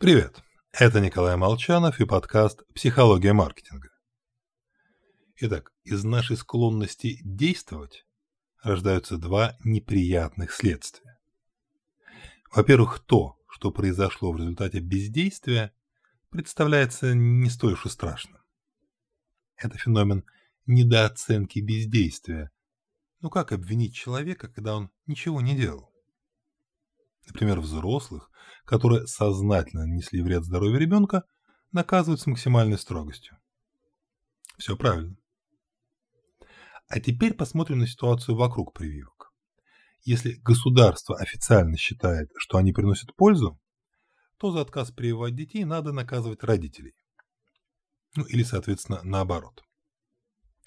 Привет, это Николай Молчанов и подкаст «Психология маркетинга». Итак, из нашей склонности действовать рождаются два неприятных следствия. Во-первых, то, что произошло в результате бездействия, представляется не столь уж и страшным. Это феномен недооценки бездействия. Ну как обвинить человека, когда он ничего не делал? Например, взрослых, которые сознательно нанесли вред здоровью ребенка, наказывают с максимальной строгостью. Все правильно. А теперь посмотрим на ситуацию вокруг прививок. Если государство официально считает, что они приносят пользу, то за отказ прививать детей надо наказывать родителей. Ну или, соответственно, наоборот.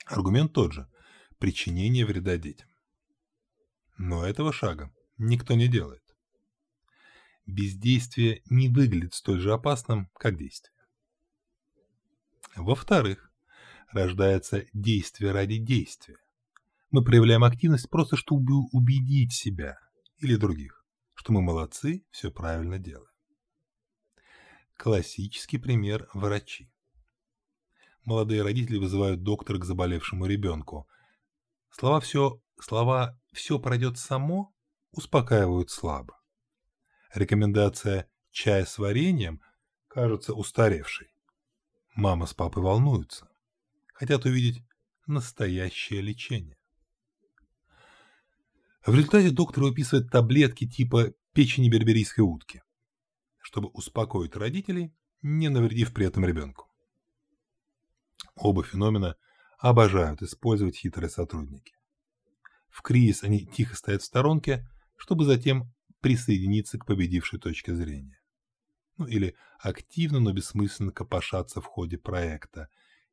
Аргумент тот же – причинение вреда детям. Но этого шага никто не делает бездействие не выглядит столь же опасным, как действие. Во-вторых, рождается действие ради действия. Мы проявляем активность просто, чтобы убедить себя или других, что мы молодцы, все правильно делаем. Классический пример – врачи. Молодые родители вызывают доктора к заболевшему ребенку. Слова «все», слова «все пройдет само» успокаивают слабо рекомендация «чай с вареньем» кажется устаревшей. Мама с папой волнуются. Хотят увидеть настоящее лечение. В результате доктор выписывает таблетки типа печени берберийской утки, чтобы успокоить родителей, не навредив при этом ребенку. Оба феномена обожают использовать хитрые сотрудники. В кризис они тихо стоят в сторонке, чтобы затем присоединиться к победившей точке зрения. Ну или активно, но бессмысленно копошаться в ходе проекта.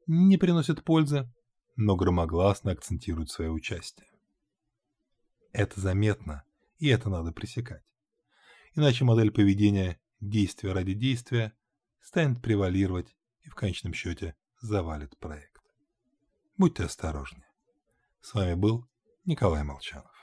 Не приносит пользы, но громогласно акцентируют свое участие. Это заметно, и это надо пресекать. Иначе модель поведения «действия ради действия» станет превалировать и в конечном счете завалит проект. Будьте осторожнее. С вами был Николай Молчанов.